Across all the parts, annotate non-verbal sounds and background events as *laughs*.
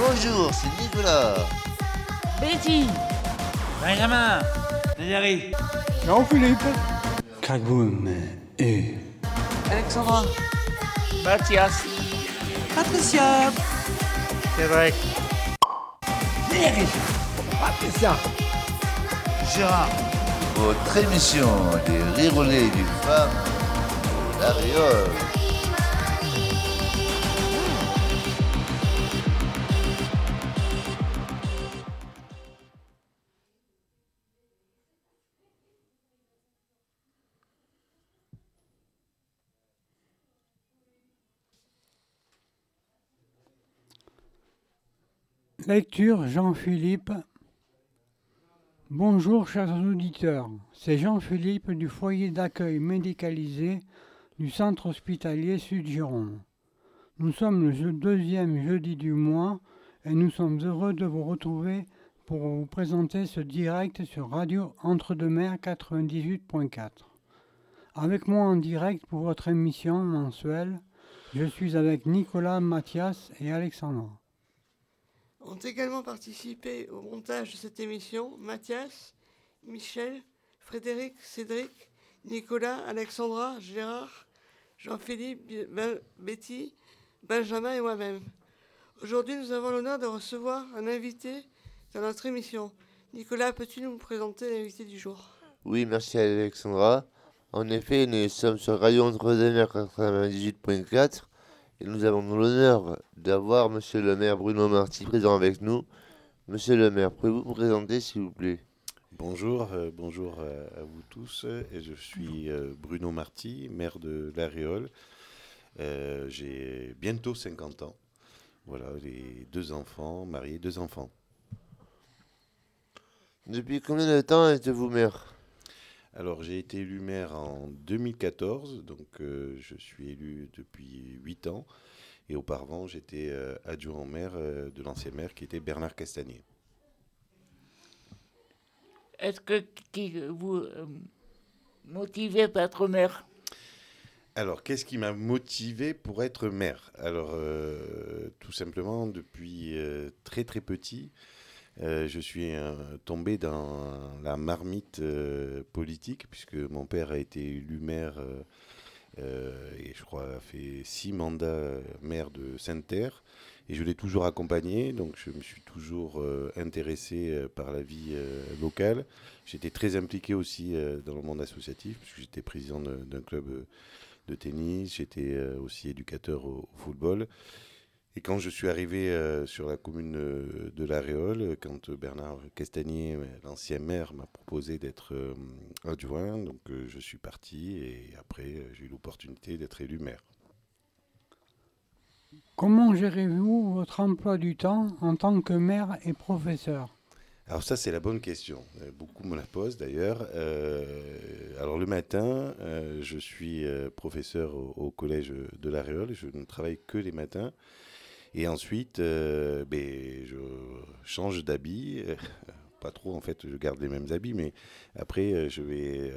Bonjour, c'est Nicolas. Betty. Benjamin. Valérie Jean-Philippe Kagoun et Alexandra. Mathias. Patricia. Cédric. Patricia. Gérard. Votre émission des rirolets du femmes, la Lecture Jean-Philippe. Bonjour chers auditeurs, c'est Jean-Philippe du foyer d'accueil médicalisé du centre hospitalier Sud-Gironde. Nous sommes le deuxième jeudi du mois et nous sommes heureux de vous retrouver pour vous présenter ce direct sur Radio Entre-deux-Mers 98.4. Avec moi en direct pour votre émission mensuelle, je suis avec Nicolas, Mathias et Alexandra. Ont également participé au montage de cette émission Mathias, Michel, Frédéric, Cédric, Nicolas, Alexandra, Gérard, Jean-Philippe, Betty, Benjamin et moi-même. Aujourd'hui, nous avons l'honneur de recevoir un invité dans notre émission. Nicolas, peux-tu nous présenter l'invité du jour? Oui, merci Alexandra. En effet, nous sommes sur Radio Entre-deux-Mers 98.4 et nous avons l'honneur d'avoir Monsieur le maire Bruno Marty présent avec nous. Monsieur le maire, pouvez-vous vous présenter s'il vous plaît? Bonjour, euh, bonjour euh, à vous tous. Et je suis euh, Bruno Marty, maire de La Réole. Euh, J'ai bientôt 50 ans. Voilà, les deux enfants, mariés, deux enfants. Depuis combien de temps êtes-vous maire? Alors, j'ai été élu maire en 2014, donc euh, je suis élu depuis 8 ans. Et auparavant, j'étais euh, adjoint au maire euh, de l'ancien maire qui était Bernard Castagnier. Est-ce que qui vous motivez pour être maire? Alors, qu'est-ce qui m'a motivé pour être maire? Alors, tout simplement, depuis très très petit, euh, je suis tombé dans la marmite euh, politique, puisque mon père a été élu maire, euh, et je crois a fait six mandats maire de Sainte-Terre, et je l'ai toujours accompagné, donc je me suis toujours intéressé par la vie locale. J'étais très impliqué aussi dans le monde associatif, puisque j'étais président de- d'un club de tennis, j'étais aussi éducateur au football. Et quand je suis arrivé euh, sur la commune euh, de La Réole, quand Bernard Castagnier, euh, l'ancien maire, m'a proposé d'être adjoint, donc je suis parti et après j'ai eu l'opportunité d'être élu maire. Comment gérez-vous votre emploi du temps en tant que maire et professeur? Alors ça, c'est la bonne question. Euh, Beaucoup me la posent d'ailleurs. Euh, alors le matin, euh, je suis professeur au, collège de La Réole. Je ne travaille que les matins. Et ensuite, ben, je change d'habit. Pas trop, en fait, je garde les mêmes habits, mais après, je vais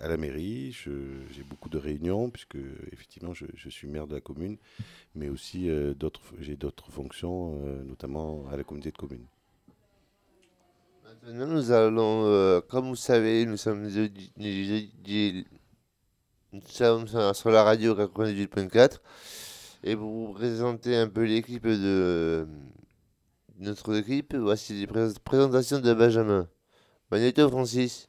à la mairie. J'ai beaucoup de réunions, puisque effectivement, je, je suis maire de la commune, mais aussi j'ai d'autres fonctions, notamment à la communauté de communes. Nous allons, euh, comme vous savez, nous sommes nous sommes sur la radio 98.4 et pour vous présenter un peu l'équipe de notre équipe, voici les prés- présentations de Benjamin. Magneto Francis.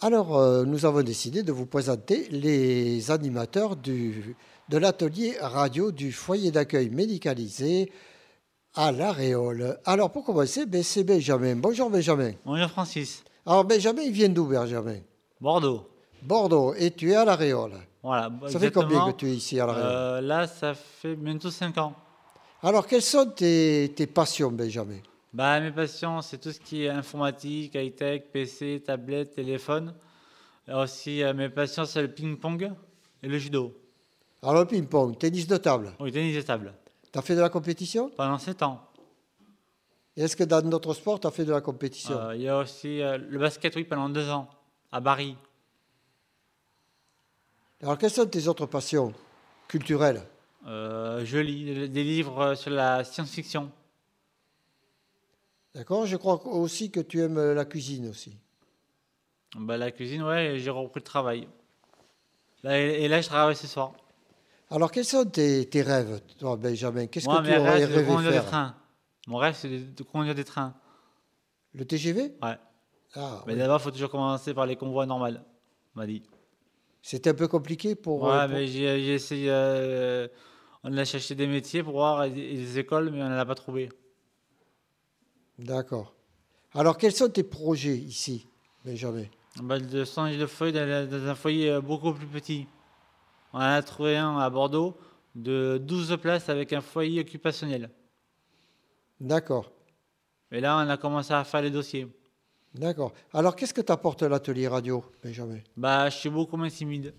Alors, euh, nous avons décidé de vous présenter les animateurs du, de l'atelier radio du foyer d'accueil médicalisé à La Réole. Alors, pour commencer, ben, c'est Benjamin. Bonjour Benjamin. Bonjour Francis. Alors, Benjamin, il vient d'où, Benjamin? Bordeaux. Bordeaux. Et tu es à La Réole. Voilà. Ça fait combien que tu es ici à La Réole Euh, Là, ça fait bientôt 5 ans. Alors, quelles sont tes, tes passions, Benjamin? Bah, mes passions, c'est tout ce qui est informatique, high-tech, PC, tablette, téléphone. Et aussi, euh, mes passions, c'est le ping-pong et le judo. Alors, le ping-pong, tennis de table. Oui, tennis de table. Tu as fait de la compétition? Pendant 7 ans. Est-ce que dans d'autres sports, tu as fait de la compétition? Euh, Il y a aussi euh, le basket, oui, pendant 2 ans, à Paris. Alors, quelles sont tes autres passions culturelles? Euh, je lis des livres sur la science-fiction. D'accord Je crois aussi que tu aimes la cuisine aussi. Bah, la cuisine, ouais, j'ai repris le travail. Là, et, et là, je travaille ce soir. Alors, quels sont tes, tes rêves, toi, Benjamin? Qu'est-ce que tu aurais de rêvé des faire? trains. Mon rêve, c'est de, de conduire des trains. Le TGV Ouais. Ah, Mais oui. d'abord, il faut toujours commencer par les convois normales, on m'a dit. C'était un peu compliqué pour. Ouais, euh, pour- mais j'ai essayé. euh, on a cherché des métiers pour voir des, écoles, mais on n'en a pas trouvé. D'accord. Alors, quels sont tes projets ici, Benjamin? Bah, de changer de dans, dans un foyer euh, beaucoup plus petit. On en a trouvé un à Bordeaux de 12 places avec un foyer occupationnel. D'accord. Et là, on a commencé à faire les dossiers. D'accord. Alors, qu'est-ce que t'apporte l'atelier radio, Benjamin? Bah, je suis beaucoup moins timide.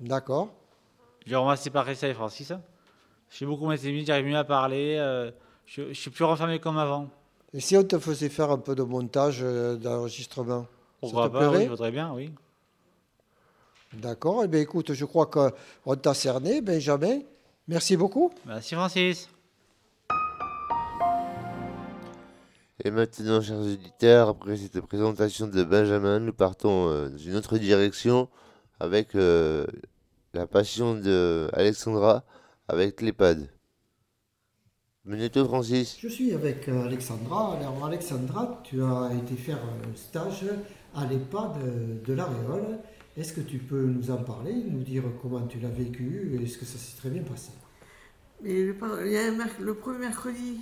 D'accord. Je remercie par ça et Francis. Je suis beaucoup moins timide, j'arrive mieux à parler. euh, je, je suis plus renfermé comme avant. Et si on te faisait faire un peu de montage, euh, d'enregistrement Pourquoi Ça te pas Oui, plairait? je voudrais bien, oui. D'accord. Eh bien, écoute, je crois qu'on t'a cerné, Benjamin. Merci beaucoup. Merci Francis. Et maintenant, chers auditeurs, après cette présentation de Benjamin, nous partons euh, dans une autre direction avec euh, la passion de Alexandra avec l'EHPAD. Menez-toi, Francis. Je suis avec euh, Alexandra. Alors, Alexandra, tu as été faire un stage à l'EHPAD de, de l'Aréole. Est-ce que tu peux nous en parler, nous dire comment tu l'as vécu et est-ce que ça s'est très bien passé? Mais le, premier mercredi,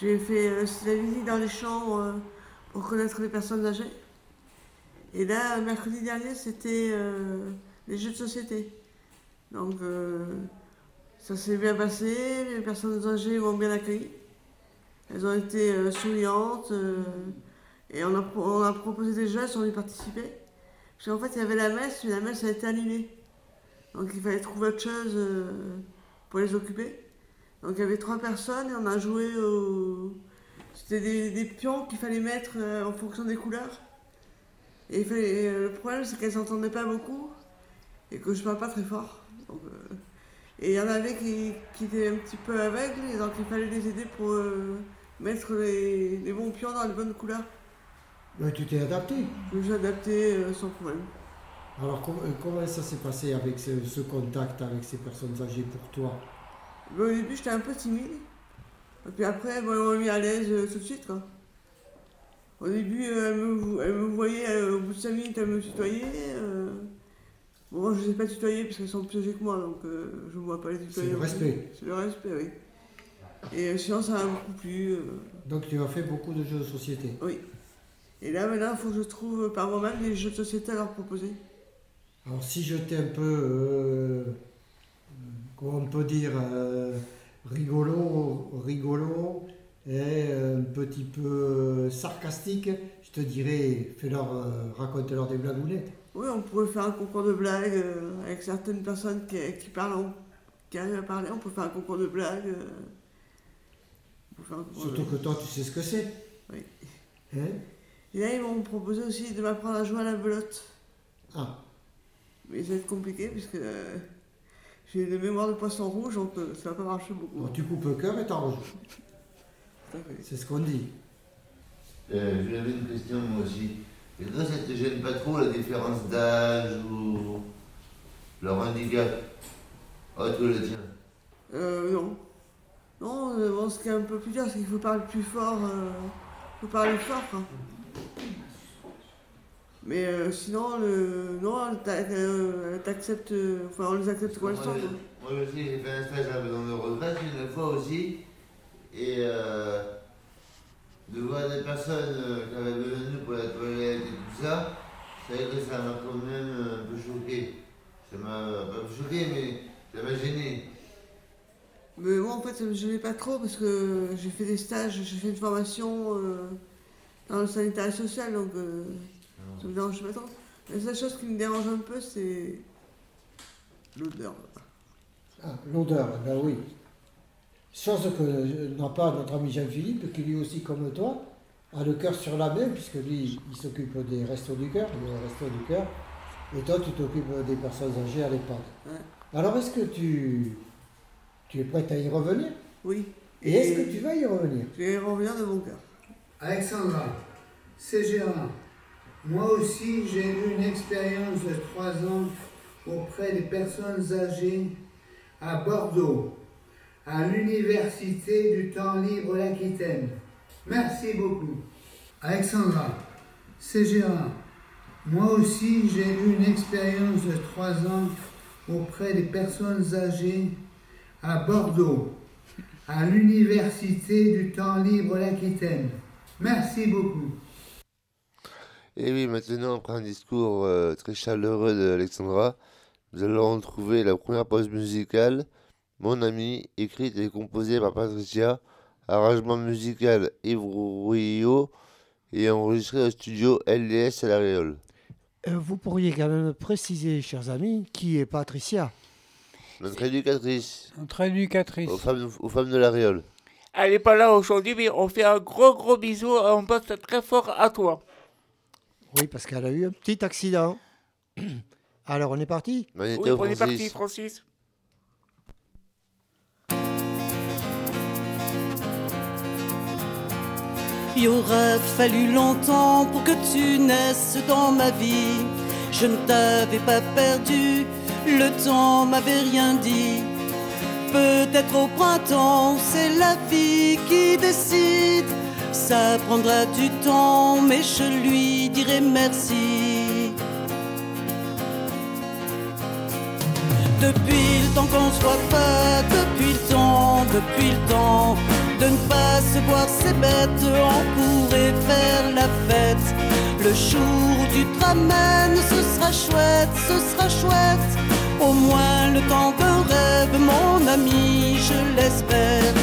j'ai fait euh, la visite dans les champs euh, pour connaître les personnes âgées. Et là, mercredi dernier, c'était euh, les jeux de société. Donc, ça s'est bien passé, les personnes âgées m'ont bien accueilli. Elles ont été souriantes et on a, pro- on a proposé des jeux, elles sont venues participer. Parce qu'en fait, il y avait la messe, mais la messe a été annulée. Donc, il fallait trouver autre chose. euh, pour les occuper. Donc il y avait trois personnes et on a joué au. C'était des, pions qu'il fallait mettre euh, en fonction des couleurs. Et euh, le problème c'est qu'elles s'entendaient pas beaucoup et que je parle pas très fort. Et il y en avait qui, étaient un petit peu aveugles et donc il fallait les aider pour mettre les bons pions dans les bonnes couleurs. Ben, Tu t'es adapté. Je me suis adapté euh, sans problème. Alors, com- euh, comment ça s'est passé avec ce, ce contact avec ces personnes âgées pour toi? Mais au début j'étais un peu timide. Et puis après, bon, on m'a mis à l'aise euh, tout de suite. Quoi. Au début, euh, elle, me, elle me voyait, euh, au bout de 5 minutes, elle me tutoyait. Bon, je ne sais pas tutoyer parce qu'elles sont plus âgées que moi, donc je ne vois pas les tutoyer. C'est le respect. C'est le respect, oui. Et sinon, ça m'a beaucoup plu. Donc, tu as fait beaucoup de jeux de société. oui. Et là, maintenant, il faut que je trouve euh, par moi-même des jeux de société à leur proposer. Alors, si j'étais un peu, euh, comment on peut dire, euh, rigolo, rigolo et un petit peu sarcastique, je te dirais, fais-leur, euh, raconte-leur des blagounettes. Oui, on pourrait faire un concours de blagues euh, avec certaines personnes qui, qui parlent, en- qui arrivent à parler. On peut faire un concours de blagues. euh, de- Surtout que toi, tu sais ce que c'est. Oui. Hein? Et là, ils m'ont proposé aussi de m'apprendre à jouer à la belote. ah, Mais ça va être compliqué puisque euh, j'ai une mémoire de poisson rouge, donc euh, ça va pas marcher beaucoup. bon, tu coupes le cœur et t'en rejoues. C'est ce qu'on dit. Euh, J'avais une question moi aussi. Et toi, ça te gêne pas trop la différence d'âge ou leur handicap? Autre que le tien Euh, non. Non, euh, bon, ce qui est un peu plus dur, c'est qu'il faut parler plus fort. euh, faut parler fort, quoi. Mais euh, sinon, le... non, euh, t'acceptes. euh, Enfin, on les accepte comme elles Moi, sont, je- quoi. Moi aussi, j'ai fait un stage à maison de une fois aussi. Et euh, de voir des personnes qui avaient besoin de nous pour la toilette et tout ça, c'est vrai que ça m'a quand même un peu choqué. Ça m'a pas choqué, mais ça m'a gêné. Mais moi, en fait, ça me gênait pas trop parce que j'ai fait des stages, j'ai fait une formation dans le sanitaire social, donc ça me dérange pas trop. La seule chose qui me dérange un peu, c'est l'odeur. Ah, l'odeur, ben oui. Chose que n'a pas notre ami Jean-Philippe, qui lui aussi, comme toi, a le cœur sur la main, puisque lui, il s'occupe des restos du cœur, des restos du cœur. Et toi, tu t'occupes des personnes âgées à l'EHPAD. Ouais. Alors, est-ce que tu, tu es prête à y revenir? Oui. Et est-ce que tu vas y revenir? Je vais revenir de mon cœur. Alexandra, c'est Gérard. Moi aussi, j'ai eu une expérience de trois ans auprès des personnes âgées à Bordeaux, à l'Université du temps libre d'Aquitaine. Merci beaucoup. Alexandra, c'est Gérard. Moi aussi, j'ai eu une expérience de trois ans auprès des personnes âgées à Bordeaux, à l'Université du temps libre d'Aquitaine. Merci beaucoup. Et oui, maintenant, après un discours euh, très chaleureux d'Alexandra, nous allons retrouver la première pause musicale, Mon ami, écrite et composée par Patricia, arrangement musical Yves Rouillot et enregistré au studio LDS à La Réole. Euh, Vous pourriez quand même préciser, chers amis, qui est Patricia Notre éducatrice, Notre éducatrice. aux femmes, aux femmes de La Réole. Elle n'est pas là aujourd'hui, mais on fait un gros gros bisou et on pense très fort à toi. Oui, parce qu'elle a eu un petit accident. *coughs* Alors, on est parti On était Oui, au on est parti, Francis. Il aura fallu longtemps pour que tu naisses dans ma vie. Je ne t'avais pas perdu, le temps m'avait rien dit. Peut-être au printemps, c'est la vie qui décide. Ça prendra du temps, mais je lui dirai merci. Depuis le temps qu'on se voit depuis le temps, depuis le temps de ne pas se voir c'est bête, on pourrait faire la fête. Le jour où tu te ramènes, ce sera chouette, ce sera chouette. Au moins le temps d'un rêve, mon ami, je l'espère.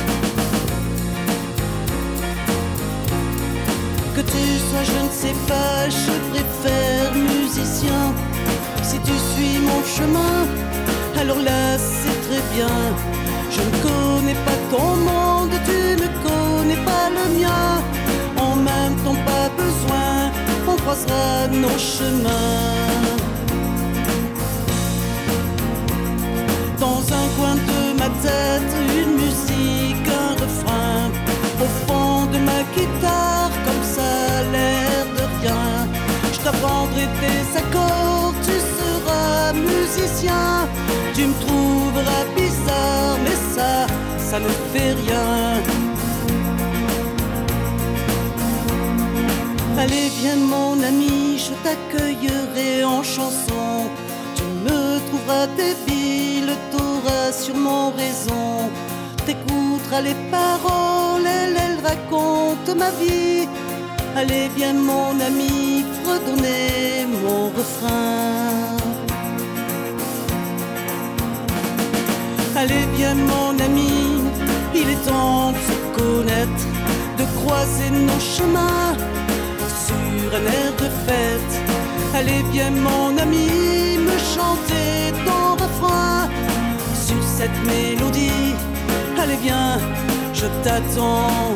Que tu sois, je ne sais pas, je préfère musicien. Si tu suis mon chemin, alors là c'est très bien. Je ne connais pas ton monde, tu ne connais pas le mien. En même temps, pas besoin, on croisera nos chemins. Tu seras musicien. Tu me trouveras bizarre, mais ça, ça ne fait rien. Allez, viens mon ami, je t'accueillerai en chanson. Tu me trouveras débile, t'auras sûrement raison. T'écouteras les paroles, elles, elles racontent ma vie. Allez, viens mon ami, redonner mon refrain. Allez, viens mon ami, il est temps de se connaître, de croiser nos chemins sur un air de fête. Allez, viens mon ami, me chanter ton refrain sur cette mélodie. Allez, viens, je t'attends.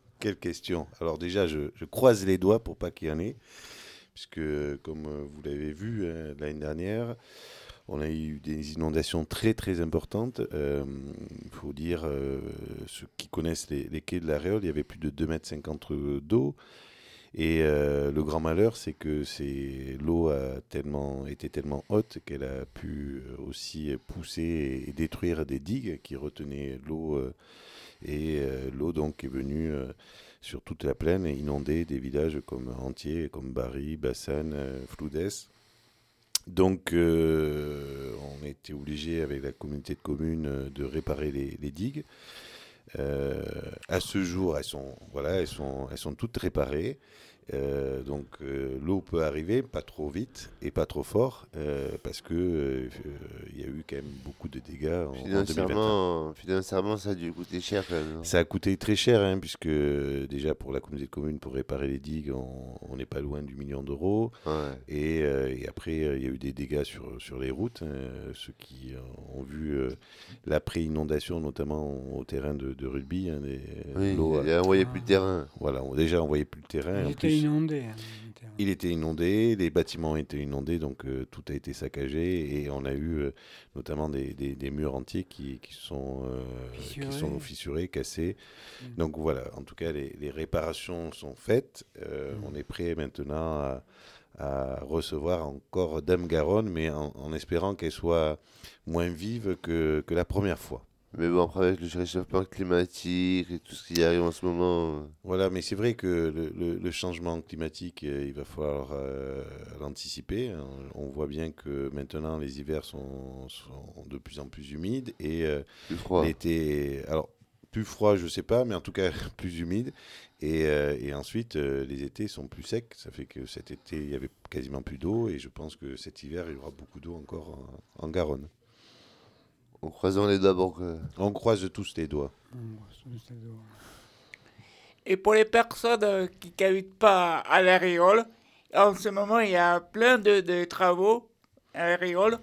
Quelle question. Alors déjà, je, croise les doigts pour pas qu'il y en ait, puisque comme euh, vous l'avez vu euh, l'année dernière, on a eu des inondations très très importantes. Il faut dire, euh, ceux qui connaissent les, quais de la Réole, il y avait plus de 2,50 m d'eau. Et euh, le grand malheur, c'est que l'eau a tellement été tellement haute qu'elle a pu aussi pousser et détruire des digues qui retenaient l'eau. euh, et euh, l'eau donc est venue euh, sur toute la plaine et inonder des villages comme entiers, comme Bari, Bassane, euh, Floudès. Donc euh, on été obligé avec la communauté de communes euh, de réparer les digues. Euh, à ce jour, elles sont, voilà, elles sont, elles sont toutes réparées. Euh, donc euh, l'eau peut arriver, pas trop vite et pas trop fort, euh, parce que euh, il y a eu quand même beaucoup de dégâts en, en 2021. Financièrement, financièrement, ça a dû coûter cher quand même. Ça a coûté très cher, hein, puisque déjà pour la communauté de communes, pour réparer les digues, on n'est pas loin du million d'euros. Ouais. Et, euh, et après, il y a eu des dégâts sur, sur les routes. hein. ceux qui ont vu euh, l'après-inondation, notamment au terrain de, de rugby, hein, des- Oui, l'eau a- il a envoyé plus de terrain. voilà, on, déjà, on voyait plus le terrain. Il En était plus, inondé. hein, il était- inondé, les bâtiments étaient inondés, donc euh, tout a été saccagé et on a eu euh, notamment des, des- des murs entiers qui, qui sont, euh, qui Fissurés. sont fissurés, cassés. Mm. Donc voilà, en tout cas, les, les réparations sont faites. Mm. On est prêt maintenant à, à recevoir encore Dame Garonne, mais en, en espérant qu'elle soit moins vive que, que la première fois. Mais bon, après, avec le réchauffement climatique et tout ce qui arrive en ce moment. euh, Voilà, mais c'est vrai que le, le- le changement climatique, euh, il va falloir euh, l'anticiper. On voit bien que maintenant les hivers sont, sont de plus en plus humides et euh, plus froid. l'été, alors plus froid, je sais pas, mais en tout cas *laughs* plus humide. Et, euh, et ensuite, euh, les étés sont plus secs. Ça fait que cet été, il y avait quasiment plus d'eau et je pense que cet hiver, il y aura beaucoup d'eau encore en, en Garonne. En croisant les doigts pour que. On croise tous les doigts. Et pour les personnes euh, qui n'habitent pas à la Réole, en ce moment, il y a plein de, de travaux à la Réole.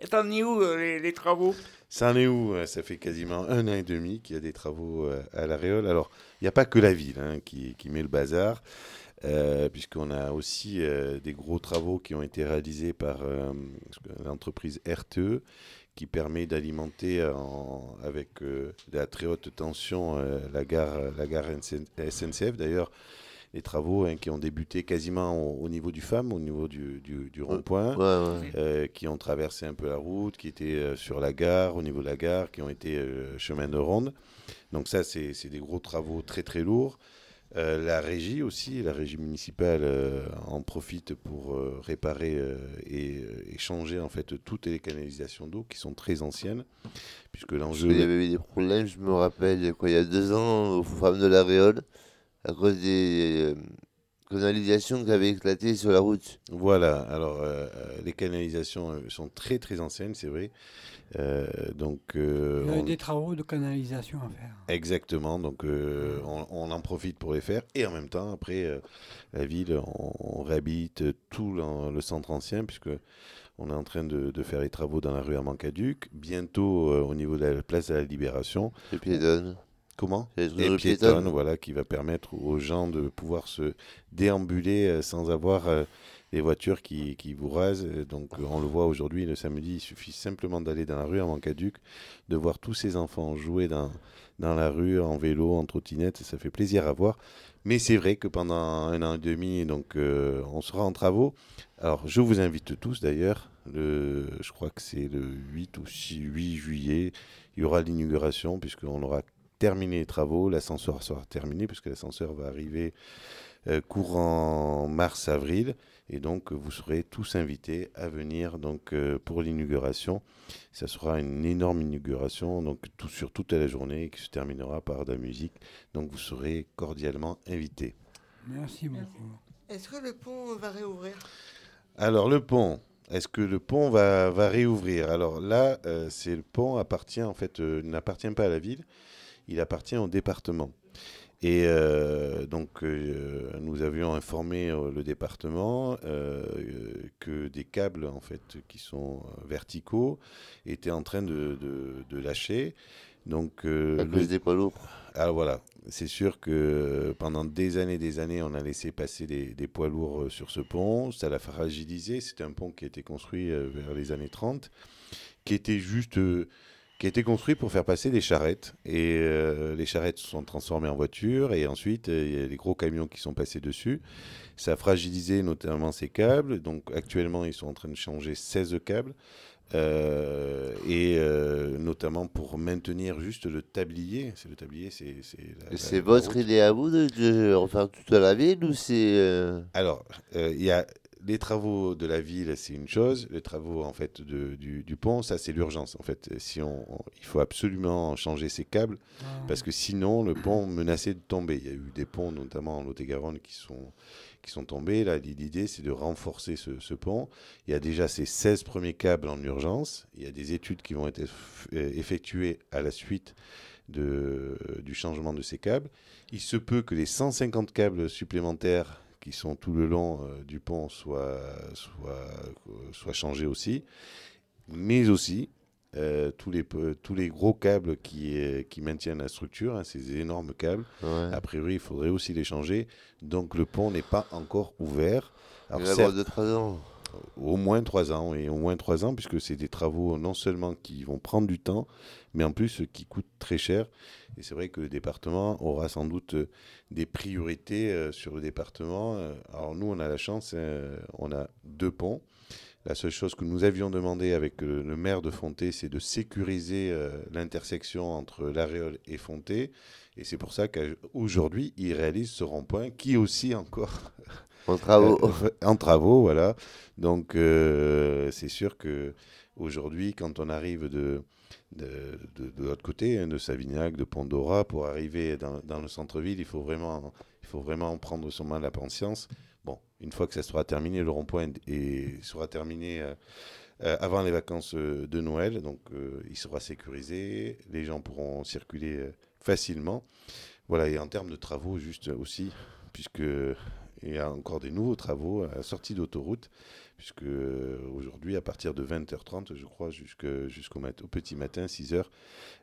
Et t'en es où, euh, les, les travaux? Ça en est où euh, Ça fait quasiment un an et demi qu'il y a des travaux à La Réole. Alors, il n'y a pas que la ville hein, qui, qui met le bazar, euh, puisqu'on a aussi euh, des gros travaux qui ont été réalisés par euh, l'entreprise RTE, qui permet d'alimenter en- avec euh, de la très haute tension euh, la gare, la gare SNCF. D'ailleurs, les travaux hein, qui ont débuté quasiment au, au niveau du FAM, au niveau du, du- du rond-point Ouais, ouais. euh, qui ont traversé un peu la route, qui étaient euh, sur la gare, au niveau de la gare, qui ont été euh, chemin de ronde. Donc ça, c'est des gros travaux très très lourds. Euh, la régie aussi, la régie municipale euh, en profite pour euh, réparer et échanger en fait toutes les canalisations d'eau qui sont très anciennes, puisque qu'il y avait eu des problèmes, je me rappelle, quoi, il y a deux ans, aux femmes de la Réole, à cause des canalisations qui avaient éclaté sur la route. Voilà, alors euh, euh, les canalisations euh, sont très très anciennes, c'est vrai. Euh, donc euh, Il y a on- des travaux de canalisation à faire. Exactement, donc euh, on, on en profite pour les faire et en même temps, après, euh, la ville, on, on réhabilite tout le centre ancien puisque on est en train de, de faire les travaux dans la rue Armand-Caduc, bientôt euh, au niveau de la place de la Libération. Les piétonnes. Comment? Les Et piétonne, voilà, qui va permettre aux gens de pouvoir se déambuler euh, sans avoir euh, les voitures qui, qui vous rasent. Euh, Donc euh, on le voit aujourd'hui, le samedi, il suffit simplement d'aller dans la rue Armand-Caduc, de voir tous ces enfants jouer dans, dans la rue, en vélo, en trottinette, ça fait plaisir à voir. Mais c'est vrai que pendant un an et demi, donc, euh, on sera en travaux. Alors, je vous invite tous d'ailleurs. Le, je crois que c'est le 8 ou 6, 8 juillet. Il y aura l'inauguration puisqu'on aura terminé les travaux. L'ascenseur sera terminé puisque l'ascenseur va arriver euh, courant mars-avril. Et donc, vous serez tous invités à venir donc, euh, pour l'inauguration. Ça sera une énorme inauguration donc, tout, sur toute la journée qui se terminera par de la musique. Donc, vous serez cordialement invités. Merci beaucoup. Est-ce que le pont va réouvrir? Alors, le pont. Est-ce que le pont va, va réouvrir? Alors là, euh, c'est le pont appartient en fait euh, n'appartient pas à la ville, il appartient au département. Et euh, donc euh, nous avions informé euh, le département que des câbles en fait qui sont verticaux étaient en train de, de- de lâcher. Donc À le- des poids lourds. ah voilà, c'est sûr que pendant des années des années, on a laissé passer des, des poids lourds sur ce pont. Ça l'a fragilisé. C'était un pont qui a été construit vers les années 30, qui était juste, qui a été construit pour faire passer des charrettes. Et euh, les charrettes sont transformées en voitures. Et ensuite, euh, il y a les gros camions qui sont passés dessus. Ça a fragilisé notamment ces câbles. Donc actuellement, ils sont en train de changer 16 câbles. Euh, et euh, notamment pour maintenir juste le tablier. C'est le tablier, c'est c'est votre route. idée à vous de, de refaire toute la ville ou c'est. euh, Alors, il y a les travaux de la ville, c'est une chose. Les travaux en fait de- du, du pont, ça c'est l'urgence. En fait, si on, on- il faut absolument changer ces câbles parce que sinon le pont menaçait de tomber. Il y a eu des ponts, notamment en Lot-et-Garonne, qui sont qui sont tombés. Là, l'idée c'est de renforcer ce, ce pont. Il y a déjà ces 16 premiers câbles en urgence. Il y a des études qui vont être euh, effectuées à la suite de, du changement de ces câbles. Il se peut que les 150 câbles supplémentaires qui sont tout le long euh, du pont soient, soient, euh, soient changés aussi, mais aussi euh, tous, les, tous les gros câbles qui, euh, qui maintiennent la structure, hein, ces énormes câbles, Ouais. a priori il faudrait aussi les changer. Donc le pont n'est pas encore ouvert. Il certes, avoir 2-3 ans. Au moins trois ans, et au moins trois ans, puisque c'est des travaux non seulement qui vont prendre du temps, mais en plus qui coûtent très cher. Et c'est vrai que le département aura sans doute euh, des priorités euh, sur le département. Euh, Alors nous, on a la chance, on a deux ponts. La seule chose que nous avions demandé avec le maire de Fonté, c'est de sécuriser l'intersection entre l'Aréole et Fonté. Et c'est pour ça qu'aujourd'hui, il réalise ce rond-point qui aussi encore *laughs* En travaux. euh, en travaux, voilà. Donc, euh, c'est sûr que aujourd'hui, quand on arrive de, de, de- l'autre côté, hein, de Savignac, de Pont-d'Ora, pour arriver dans, dans le centre-ville, il faut vraiment, il faut vraiment prendre son mal à patience. Bon, une fois que ça sera terminé, le rond-point sera terminé euh, avant les vacances de Noël, donc il sera sécurisé, les gens pourront circuler facilement. Voilà, et en termes de travaux, juste aussi, puisque il y a encore des nouveaux travaux à la sortie d'autoroute, puisque euh, aujourd'hui, à partir de 20h30, je crois, jusqu'au mat- petit matin, 6h,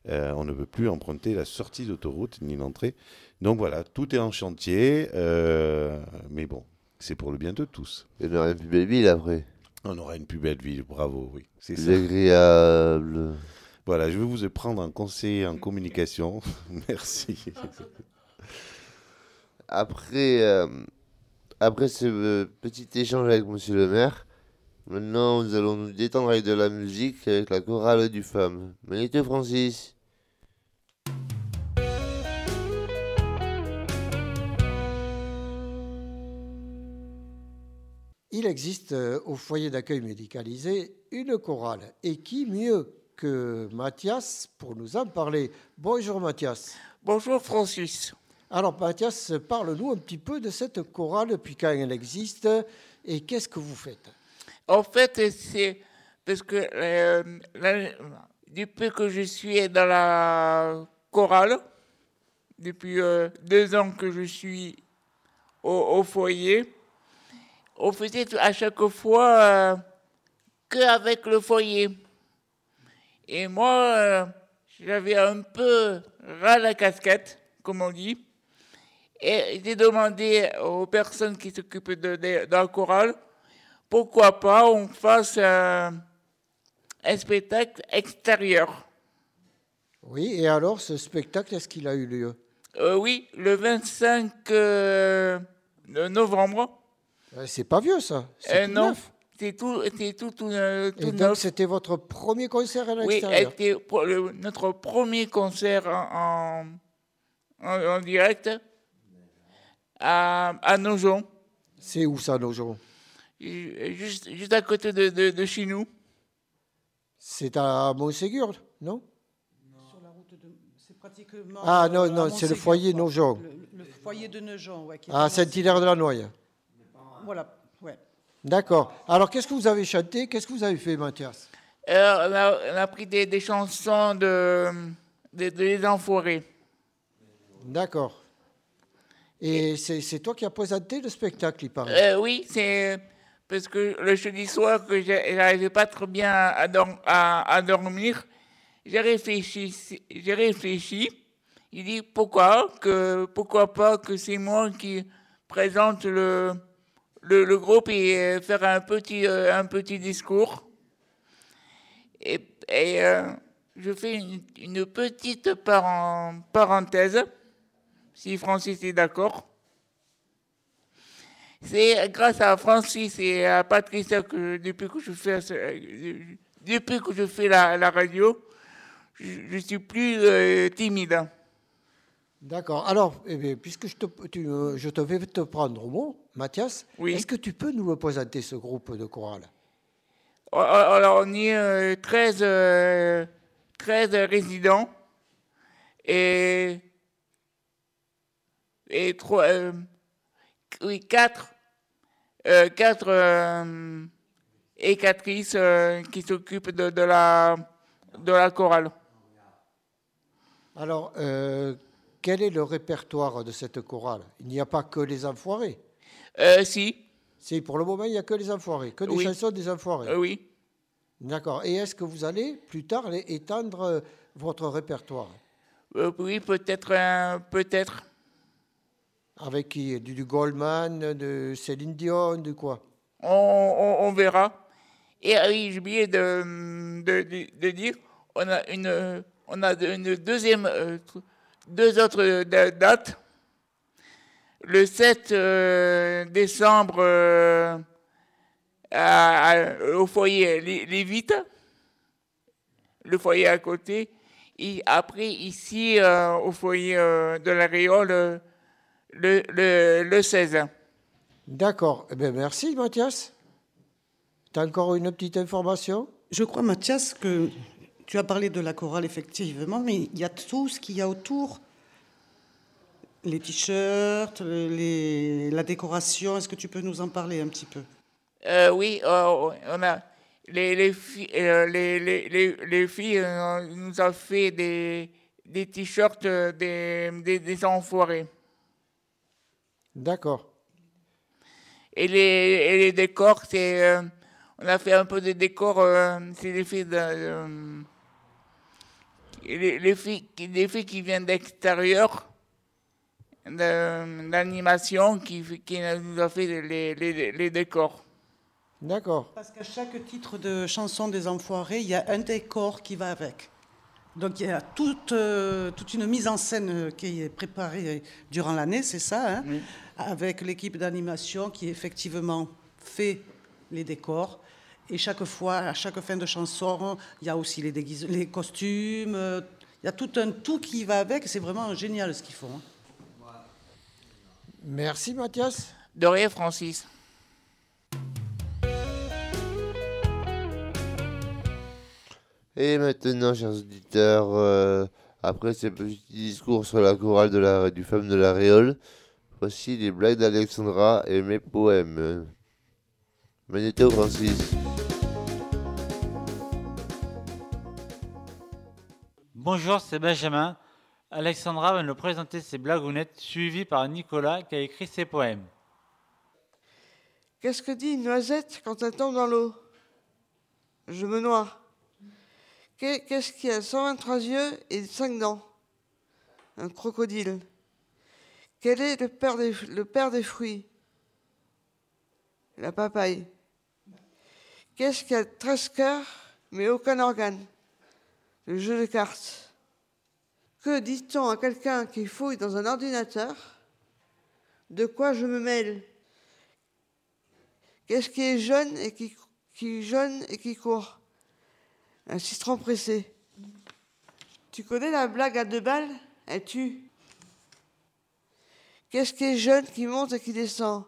euh, on ne peut plus emprunter la sortie d'autoroute ni l'entrée. Donc voilà, tout est en chantier, euh, mais bon, c'est pour le bien de tous. Il y aura une plus belle ville après. On aura une plus belle ville, bravo, oui. C'est agréable. Voilà, je vais vous prendre un conseiller en communication. *laughs* Merci. Après, euh, après ce euh, petit échange avec monsieur le maire, maintenant nous allons nous détendre avec de la musique avec la chorale du femme. Manito Francis. Il existe euh, au foyer d'accueil médicalisé une chorale. Et qui mieux que Mathias pour nous en parler? Bonjour Mathias. Bonjour Francis. Alors Mathias, parle-nous un petit peu de cette chorale, depuis quand elle existe et qu'est-ce que vous faites? En fait, c'est parce que euh, depuis que je suis dans la chorale, depuis euh, deux ans que je suis au, au foyer, on faisait à chaque fois euh, qu'avec le foyer. Et moi, euh, j'avais un peu ras la casquette, comme on dit. Et j'ai demandé aux personnes qui s'occupent de, de- de la chorale pourquoi pas on fasse un, un spectacle extérieur. Oui, et alors ce spectacle, est-ce qu'il a eu lieu? Euh, oui, le 25 euh, novembre. Euh, C'est pas vieux ça. C'est tout non, c'est tout, c'est tout, tout, tout Et donc c'était votre premier concert à Oui, l'extérieur? c'était pour le- notre premier concert en, en, en- en direct à, à Nogent, C'est où ça, Nogent ju- juste, juste à côté de, de, de chez nous. C'est à Montségur, non? Sur la route de. C'est pratiquement. Ah, non, non, c'est le foyer quoi. Nogent. Le, le foyer de Nogent, est À à Saint-Hilaire-de-la-Noye. Voilà, ouais. D'accord. Alors qu'est-ce que vous avez chanté? Qu'est-ce que vous avez fait, Mathias? Euh, on, a, on a pris des, des chansons de, de, de Les Enfoirés. D'accord. Et c'est toi qui as présenté le spectacle, il paraît. Euh, oui, c'est parce que le jeudi soir que j'arrivais pas très bien à, dor- à- à dormir, j'ai réfléchi. J'ai réfléchi. Il dit pourquoi que pourquoi pas que c'est moi qui présente le, le, le groupe et euh, faire un petit euh, un petit discours. Et, et, euh, je fais une, une petite paren- parenthèse, si Francis est d'accord. C'est grâce à Francis et à Patricia que depuis que je fais, ce- depuis que je fais la, la radio, je, suis plus euh, timide. D'accord. Alors, eh bien, puisque je te, tu, euh, je te vais te prendre au mot, Mathias, Oui. est-ce que tu peux nous le présenter, ce groupe de chorale? Oh, oh, Alors, on est euh, 13, euh, 13 résidents et, et trois, euh, oui, 4, euh, quatre, euh, écatrices euh, qui s'occupent de, de, la, de la chorale. Alors, euh, quel est le répertoire de cette chorale? Il n'y a pas que les enfoirés. Euh, si, C'est pour le moment, il n'y a que les enfoirés, que des Oui. chansons des enfoirés. oui. D'accord. Et est-ce que vous allez plus tard étendre votre répertoire? Oui, peut-être, peut-être. Avec qui? Du, Goldman, de Céline Dion, de quoi? On, verra. Et ah oui, j'ai oublié de, dire, on a euh, deux autres da- dates. Le 7 euh, décembre euh, au foyer Vites, le foyer à côté. Et après, ici, euh, au foyer euh, de la Réole, euh, le, le, le 16. D'accord. Eh bien, merci, Mathias. Tu as encore une petite information? Je crois, Mathias, que tu as parlé de la chorale, effectivement, mais il y a tout ce qu'il y a autour. Les t-shirts, les- la décoration. Est-ce que tu peux nous en parler un petit peu? Euh, oui, euh, on a les, les, filles, euh, les, les, les, les filles euh, nous ont fait des, des t-shirts des, des, des enfoirés. D'accord. Et les, et les décors, c'est. euh, on a fait un peu de décors, euh, c'est des filles de. euh, les, les filles, qui- des filles qui viennent d'extérieur, de- d'animation, qui, qui nous ont fait les, les, les décors. D'accord. Parce qu'à chaque titre de chanson des Enfoirés, il y a un décor qui va avec. Donc il y a toute, euh, toute une mise en scène euh, qui est préparée durant l'année, c'est ça, hein, avec l'équipe d'animation qui effectivement fait les décors. Et chaque fois, à chaque fin de chanson, il y a aussi les, déguise- les costumes, euh, il y a tout un tout qui va avec. C'est vraiment génial ce qu'ils font. hein. Merci, Mathias. De rien, Francis. Et maintenant, chers auditeurs, euh, après ces petits discours sur la chorale de la, du Femme de la Réole, voici les blagues d'Alexandra et mes poèmes. Magnéto Francis. Bonjour, c'est Benjamin. Alexandra va nous présenter ses blagounettes suivies par Nicolas qui a écrit ses poèmes. Qu'est-ce que dit une noisette quand elle tombe dans l'eau? Je me noie. Qu'est- Qu'est-ce qui a? 123 yeux et 5 dents. Un crocodile. Quel est le père des, fruits? La papaye. Qu'est-ce qui a 13 cœurs mais aucun organe? Le jeu de cartes. Que dit-on à quelqu'un qui fouille dans un ordinateur? De quoi je me mêle? Qu'est-ce qui est jaune et qui, jaune et qui court? Un citron pressé. Tu connais la blague à deux balles? Elle tue. Qu'est-ce qui est jaune qui monte et qui descend?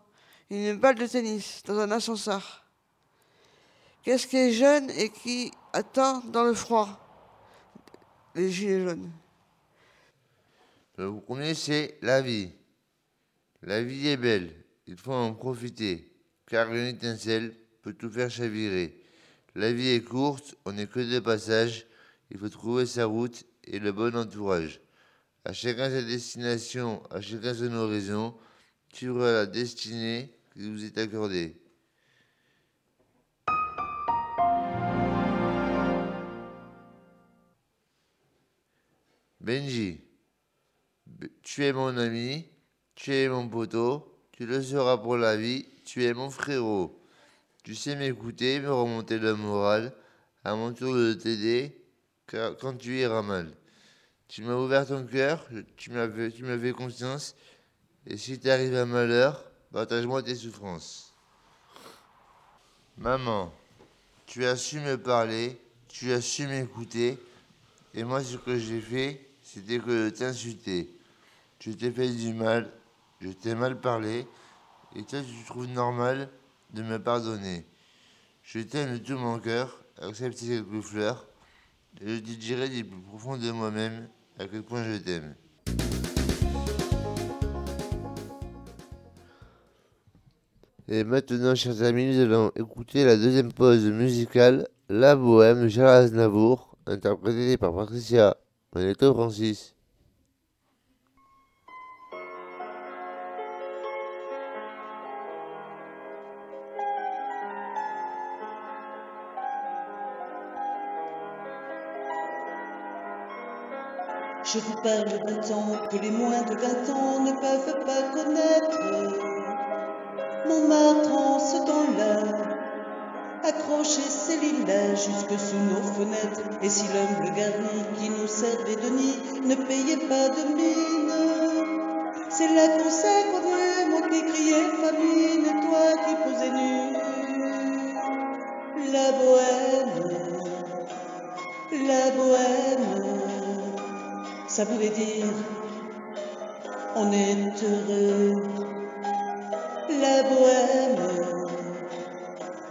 Une balle de tennis dans un ascenseur. Qu'est-ce qui est jaune et qui attend dans le froid? Les gilets jaunes. Vous connaissez la vie. La vie est belle, il faut en profiter, car une étincelle peut tout faire chavirer. La vie est courte, on n'est que de passage, il faut trouver sa route et le bon entourage. À chacun sa destination, à chacun son horizon, suivre la destinée qui vous est accordée. Benji, tu es mon ami, tu es mon poteau, tu le seras pour la vie, tu es mon frérot. Tu sais m'écouter, me remonter le moral, à mon tour de t'aider quand tu iras mal. Tu m'as ouvert ton cœur, tu m'as fait, confiance, et si t'arrive un malheur, partage-moi tes souffrances. Maman, tu as su me parler, tu as su m'écouter, et moi ce que j'ai fait, c'était que de t'insulter. Je t'ai fait du mal, je t'ai mal parlé, et toi tu trouves normal de me pardonner. Je t'aime de tout mon cœur, accepte quelques fleurs, et je te dirai du plus profond de moi-même à quel point je t'aime. Et maintenant, chers amis, nous allons écouter la deuxième pause musicale, La Bohème Charles Aznavour, interprétée par Patricia Manetto Francis. Je vous parle d'un temps que les moins de 20 ans ne peuvent pas connaître. Montmartre en ce temps-là accrochait ses lilas jusque sous nos fenêtres. Et si l'humble garni qui nous servait de nid ne payait pas de mine, c'est là qu'on s'est connu, moi qui criais famine toi qui posais nu. La bohème, la bohème ça voulait dire on est heureux. La bohème,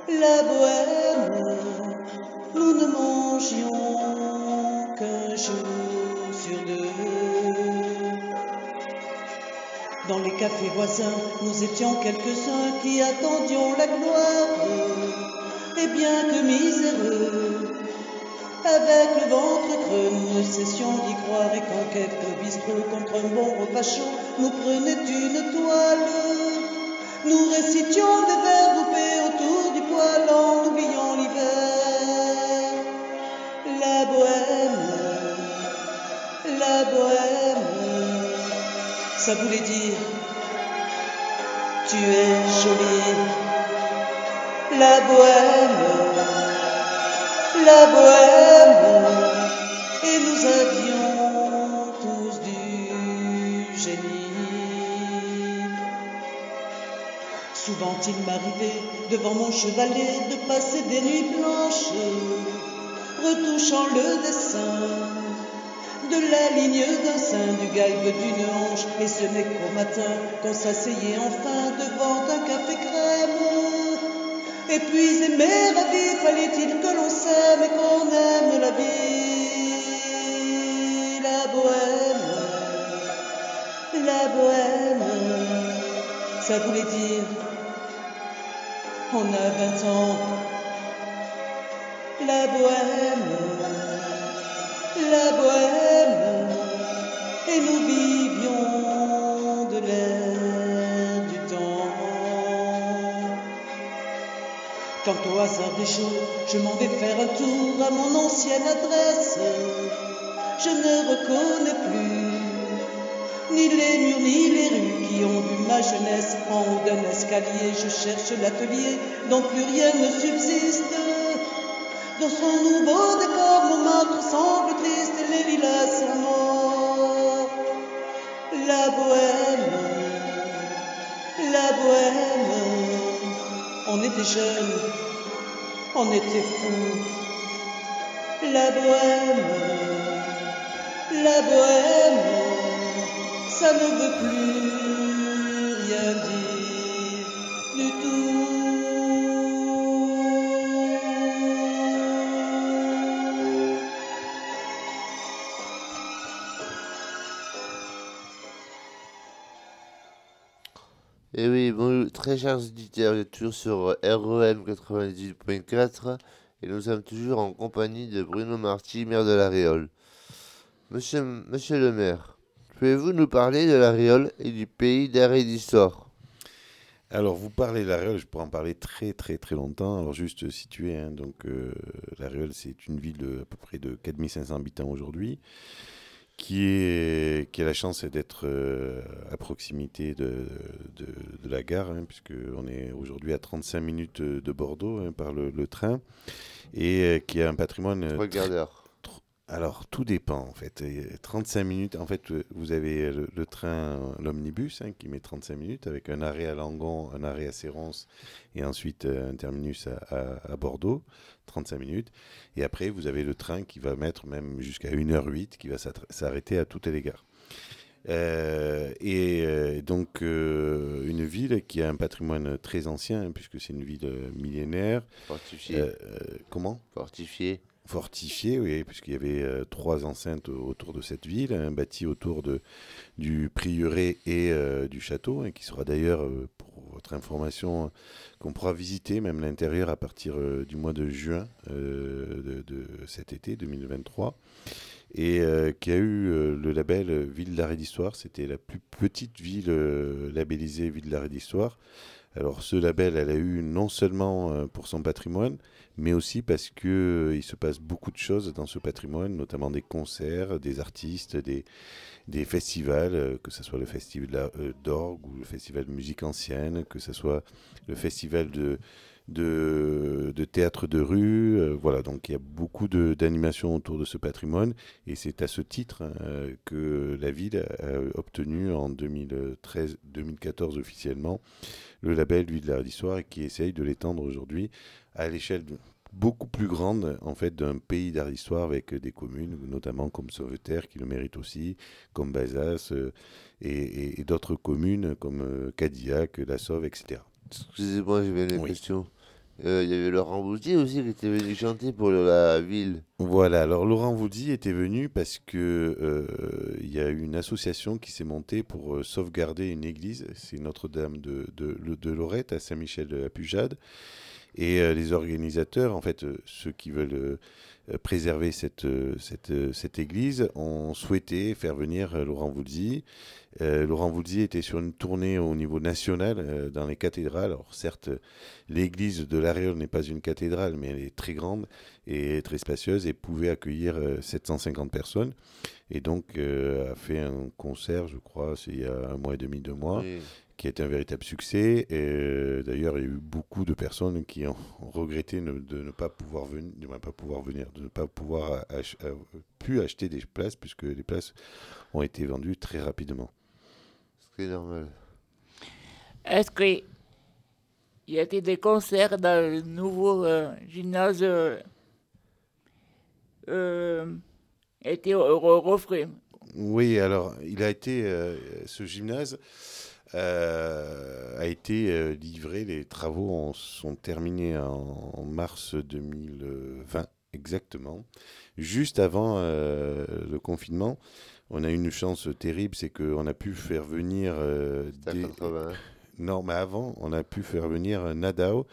la bohème, nous ne mangions qu'un jour sur deux. Dans les cafés voisins, nous étions quelques-uns qui attendions la gloire. Et bien que miséreux, avec le ventre contre un bon repas chaud nous prenaient une toile, nous récitions des vers groupés autour du poêle en oubliant l'hiver. La bohème, la bohème, ça voulait dire tu es jolie. La bohème la bohème Devant mon chevalet de passer des nuits blanches, retouchant le dessin de la ligne d'un sein, du galbe d'une hanche, et ce n'est qu'au matin qu'on s'asseyait enfin devant un café crème. Et puis aimer la vie, fallait-il que l'on s'aime et qu'on aime la vie La bohème, la bohème, ça voulait dire on a vingt ans. La bohème, la bohème, et nous vivions de l'air du temps. Quand au hasard des je m'en vais faire un tour à mon ancienne adresse, je ne reconnais plus ni les murs ni les rues ont ma jeunesse. En haut d'un escalier, je cherche l'atelier dont plus rien ne subsiste. Dans son nouveau décor, Montmartre semble triste et les lilas sont morts. La bohème, la bohème, on était jeunes, on était fous. La bohème, la bohème, ça ne veut plus Oui, très chers auditeurs, vous êtes toujours sur REM 98.4 et nous sommes toujours en compagnie de Bruno Marty, maire de la Réole. Monsieur, le maire, pouvez-vous nous parler de la Réole et du pays d'art d'histoire Alors, vous parlez de la Réole, je pourrais en parler très très très longtemps. Alors, juste situer, hein, donc, euh, la Réole, c'est une ville de à peu près de 4500 habitants aujourd'hui, qui, est, qui a la chance d'être euh, à proximité de, de, de la gare, hein, puisqu'on est aujourd'hui à 35 minutes de Bordeaux hein, par le, le train, et euh, qui a un patrimoine. euh, Trois quarts d'heure. Alors, tout dépend en fait. Et 35 minutes, en fait, euh, vous avez le, le train, euh, l'omnibus, hein, qui met 35 minutes, avec un arrêt à Langon, un arrêt à Sérance, et ensuite euh, un terminus à, à- à Bordeaux, 35 minutes. Et après, vous avez le train qui va mettre même jusqu'à 1h08, qui va s'arrêter à toutes les gares. Euh, et euh, donc euh, une ville qui a un patrimoine très ancien, hein, puisque c'est une ville euh, millénaire. Fortifiée. Euh, euh, comment? Fortifiée. Fortifiée, oui, puisqu'il y avait euh, trois enceintes autour de cette ville, un bâti autour de, du prieuré et euh, du château, hein, qui sera d'ailleurs, euh, pour votre information, qu'on pourra visiter même l'intérieur à partir du mois de juin de, de cet été 2023 et qui a eu le label Ville d'arrêt d'histoire. C'était la plus petite ville labellisée Ville d'arrêt d'histoire. Alors ce label, elle a eu non seulement pour son patrimoine, mais aussi parce que euh, il se passe beaucoup de choses dans ce patrimoine, notamment des concerts, des artistes, des, des festivals, euh, que ce soit le festival euh, d'orgue ou le festival de musique ancienne, que ce soit le festival de, de, de théâtre de rue. euh, voilà, donc il y a beaucoup d'animations autour de ce patrimoine. Et c'est à ce titre euh, que la ville a obtenu en 2013-2014 officiellement le label Ville de l'art d'histoire et qui essaye de l'étendre aujourd'hui à l'échelle beaucoup plus grande en fait d'un pays d'art d'histoire avec des communes notamment comme Sauveterre qui le mérite aussi comme Bazas euh, et, et- et d'autres communes comme Cadillac, La Sauve, etc. Excusez-moi, j'avais une Oui. question. Euh, Il y avait Laurent Boudier aussi qui était venu chanter pour la ville. Voilà, alors Laurent Voudy était venu parce que euh, il y a eu une association qui s'est montée pour euh, sauvegarder une église, c'est Notre-Dame de, de, de Lorette à Saint-Michel de la Pujade. Et les organisateurs, en fait, ceux qui veulent préserver cette, euh, cette, euh, cette église, ont souhaité faire venir euh, Laurent Voulzy. Euh, Laurent Voulzy était sur une tournée au niveau national euh, dans les cathédrales. Alors certes, l'église de l'Aréole n'est pas une cathédrale, mais elle est très grande et très spacieuse et pouvait accueillir euh, 750 personnes. Et donc euh, a fait un concert, je crois, il y a un mois et demi, deux mois. Qui a été un véritable succès. Et euh, d'ailleurs, il y a eu beaucoup de personnes qui ont regretté ne- de ne pas pouvoir venir, de ne pas pouvoir venir, de ne pas pouvoir ach- pu acheter des places puisque les places ont été vendues très rapidement. Ce qui est normal. Est-ce qu'il y a des concerts dans le nouveau euh, gymnase euh, euh, été re- re- refait? Oui, alors il a été, euh, ce gymnase euh, a été euh, livré, les travaux en- sont terminés en, en mars 2020 exactement, juste avant euh, le confinement. On a eu une chance terrible, c'est qu'on a pu faire venir des... 80. Non, mais avant, on a pu faire venir Nadao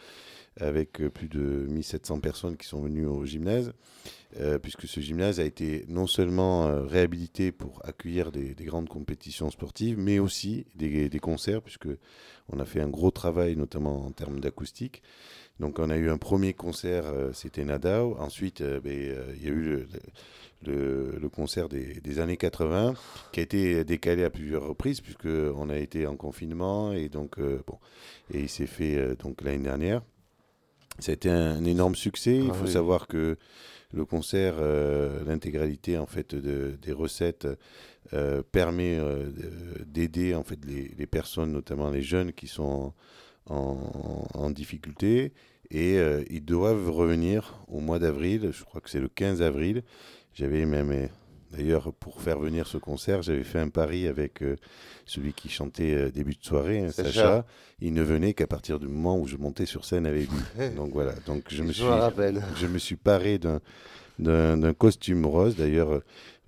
avec euh, plus de 1700 personnes qui sont venues au gymnase, euh, puisque ce gymnase a été non seulement euh, réhabilité pour accueillir des, des grandes compétitions sportives, mais aussi des, concerts, puisque on a fait un gros travail, notamment en termes d'acoustique. Donc on a eu un premier concert, c'était Nadao. Ensuite, ben, il y a eu le, concert des, des années 80 qui a été décalé à plusieurs reprises puisque on a été en confinement et donc bon et il s'est fait donc l'année dernière. Ça a été un, énorme succès. Il Ah faut oui. savoir que le concert, euh, l'intégralité en fait de, des recettes euh, permet euh, de- d'aider en fait les, les personnes, notamment les jeunes qui sont en, en- en difficulté et ils doivent revenir au mois d'avril. Je crois que c'est le 15 avril. J'avais même D'ailleurs, pour faire venir ce concert, j'avais fait un pari avec euh, celui qui chantait euh, début de soirée, hein, Sacha. Sacha. Il ne venait qu'à partir du moment où je montais sur scène avec lui. *laughs* Donc voilà. Donc je me Je suis, *laughs* je me suis paré d'un d'un costume rose. D'ailleurs,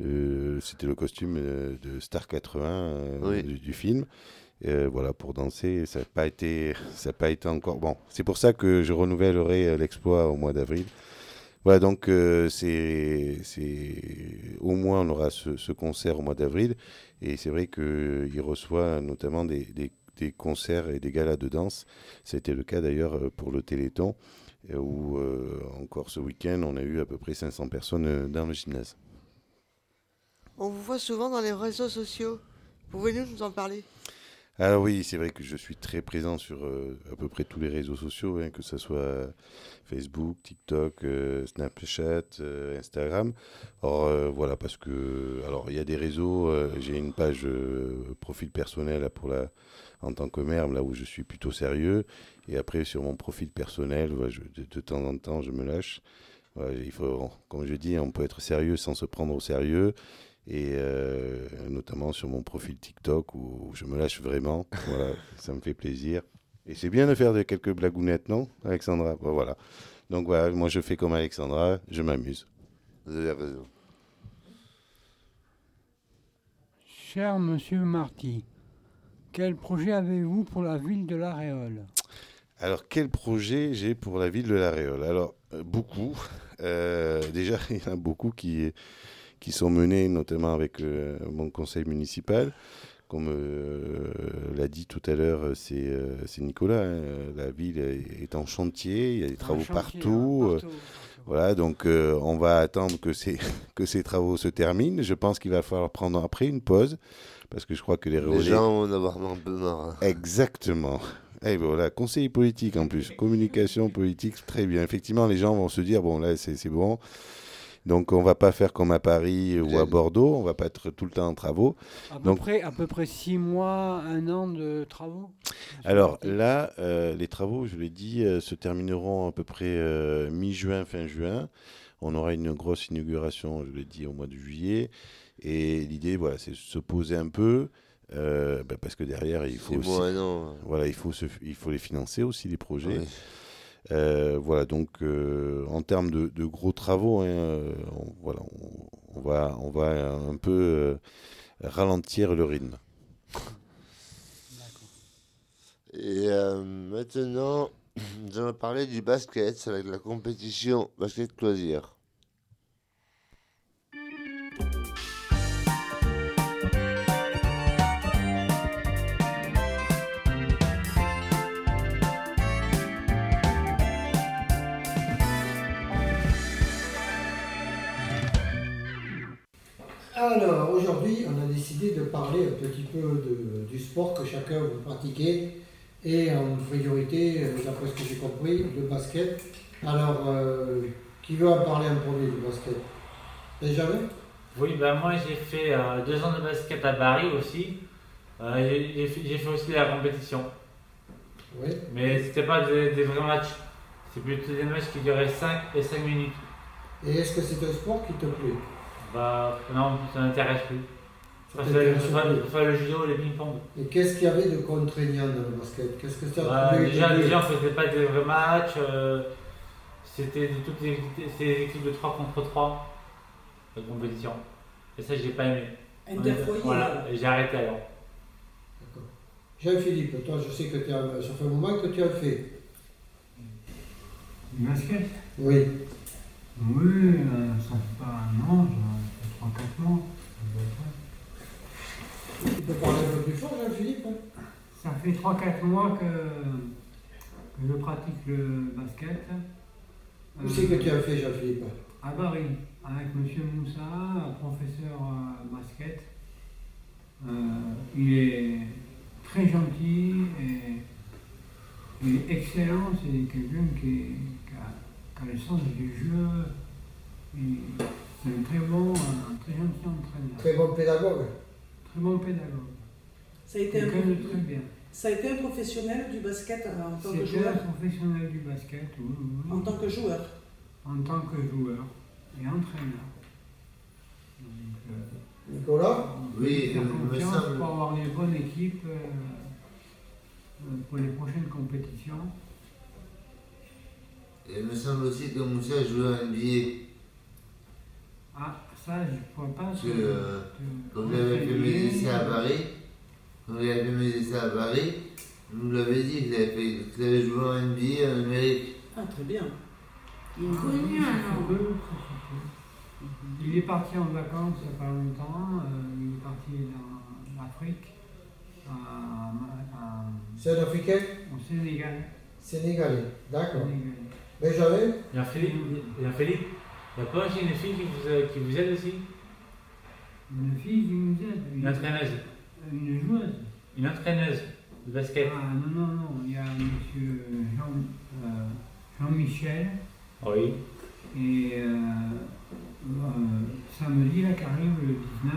euh, c'était le costume de Star 80 euh, Oui. du, du film. Euh, voilà, pour danser, ça n'a pas été, ça pas été encore bon. C'est pour ça que je renouvellerai l'exploit au mois d'avril. Voilà, donc euh, c'est, c'est au moins on aura ce, ce concert au mois d'avril et c'est vrai qu'il reçoit notamment des, des, concerts et des galas de danse. C'était le cas d'ailleurs euh, pour le Téléthon euh, où euh, encore ce week-end on a eu à peu près 500 personnes euh, dans le gymnase. On vous voit souvent dans les réseaux sociaux. Pouvez-vous nous en parler? Ah oui, c'est vrai que je suis très présent sur euh, à peu près tous les réseaux sociaux, hein, que ce soit Facebook, TikTok, euh, Snapchat, euh, Instagram. Or voilà, parce que alors il y a des réseaux, j'ai une page profil personnel là, pour la en tant que mère, là où je suis plutôt sérieux, et après sur mon profil personnel, de, temps en temps, je me lâche. Il faut, comme je dis, on peut être sérieux sans se prendre au sérieux. Et euh, notamment sur mon profil TikTok où je me lâche vraiment. *laughs* voilà, ça me fait plaisir. Et c'est bien de faire de quelques blagounettes, non, Alexandra? Bon, Voilà. Donc voilà, moi je fais comme Alexandra, je m'amuse. Vous avez raison. Cher monsieur Marty, quel projet avez-vous pour la ville de La Réole? Alors, quel projet j'ai pour la ville de La Réole? Alors, euh, beaucoup. Euh, déjà, *laughs* il y en a beaucoup qui, qui sont menés, notamment avec euh, mon conseil municipal. Comme euh, l'a dit tout à l'heure, c'est euh, c'est Nicolas. hein, la ville est en chantier, il y a des travaux chantier, partout. hein, partout, voilà, donc euh, on va attendre que ces, *laughs* que ces travaux se terminent. Je pense qu'il va falloir prendre après une pause, parce que je crois que les Les gens vont en avoir un peu marre. hein. Exactement. Et voilà, conseiller politique en plus, *laughs* communication politique, très bien. Effectivement, les gens vont se dire, bon là c'est bon. Donc on va pas faire comme à Paris ou à Bordeaux, on va pas être tout le temps en travaux. À peu, Donc près, à peu près six mois, un an de travaux? Alors là, euh, les travaux, je l'ai dit, euh, se termineront à peu près euh, mi-juin, fin juin. On aura une grosse inauguration, je l'ai dit, au mois de juillet. Et l'idée, voilà, c'est de se poser un peu, euh, ben, parce que derrière, il faut aussi, voilà, il faut se, il faut les financer aussi les projets. Oui. Euh, voilà, donc euh, en termes de, gros travaux, hein, euh, on, voilà, on, va, on va un peu ralentir le rythme. Et maintenant, nous allons parler du basket avec la compétition basket loisir. Parler un petit peu de- du sport que chacun veut pratiquer et en priorité, euh, d'après ce que j'ai compris, le basket. Alors, euh, qui veut en parler en premier du basket? Benjamin? Oui, ben moi j'ai fait euh, deux ans de basket à Paris aussi. Euh, j'ai- fait, aussi la compétition. Oui. Mais c'était pas des, des vrais matchs. C'est plutôt des matchs qui duraient 5 et 5 minutes. Et est-ce que c'est un sport qui te plaît? Bah non, ça m'intéresse plus. Préfère le judo et le ping-pong. Et qu'est-ce qu'il y avait de contraignant dans le basket? Qu'est-ce que ça Bah, déjà, déjà, on faisait pas des vrais matchs. euh, c'était de- toutes les, des équipes de 3 contre 3 de compétition. Et ça, j'ai pas aimé. Interfoyer. Voilà, et j'ai arrêté alors. Jean-Philippe, toi, je sais que tu as, ça fait un moment que tu as fait. Du basket? Oui. Oui, euh, ça fait pas un an, ça fait 3-4 mois. Tu peux parler un peu plus fort, Jean-Philippe Ça fait 3-4 mois que, que je pratique le basket. Où c'est que tu as fait, Jean-Philippe? À Paris, avec M. Moussa, professeur euh, basket. Euh, il est très gentil et il est excellent. C'est quelqu'un qui, qui a, qui a le sens du jeu. C'est un très bon, un très gentil entraîneur. Très bon pédagogue. Très bon pédagogue. Ça a été un, Quelqu'un de très bien. ça a été un professionnel du basket euh, en tant que C'était un joueur. professionnel du basket, oui. En tant que joueur. En tant que joueur et entraîneur. Donc, euh, Nicolas Oui, il me semble- pour avoir des bonnes équipes euh, euh, pour les prochaines compétitions. Et il me semble aussi que Moussa jouait à NBA. Ah, ça, je ne pourrais pas. Parce que euh, te quand j'avais fait mes essais à Paris, quand j'avais fait mes essais à Paris, je vous l'avais dit qu'il avait, fait- qu'il avait joué en NBA en Amérique. Ah, très bien. Il est connu, alors. Il est parti en vacances il n'y a pas longtemps. euh, il est parti dans l'Afrique, à- à- C'est un Africain au Sénégal. Sénégalais. D'accord. Sénégalais. Benjamin? Il y a Philippe, il y a Philippe. Il n'y a pas aussi une fille qui vous, euh, qui vous aide aussi Une fille qui nous aide. Une entraîneuse. Une joueuse. Une entraîneuse de basket. Ah non, non, non, il y a monsieur Jean, euh, Jean-Michel. Oui. Et euh, euh, samedi, là, qui arrive le 19,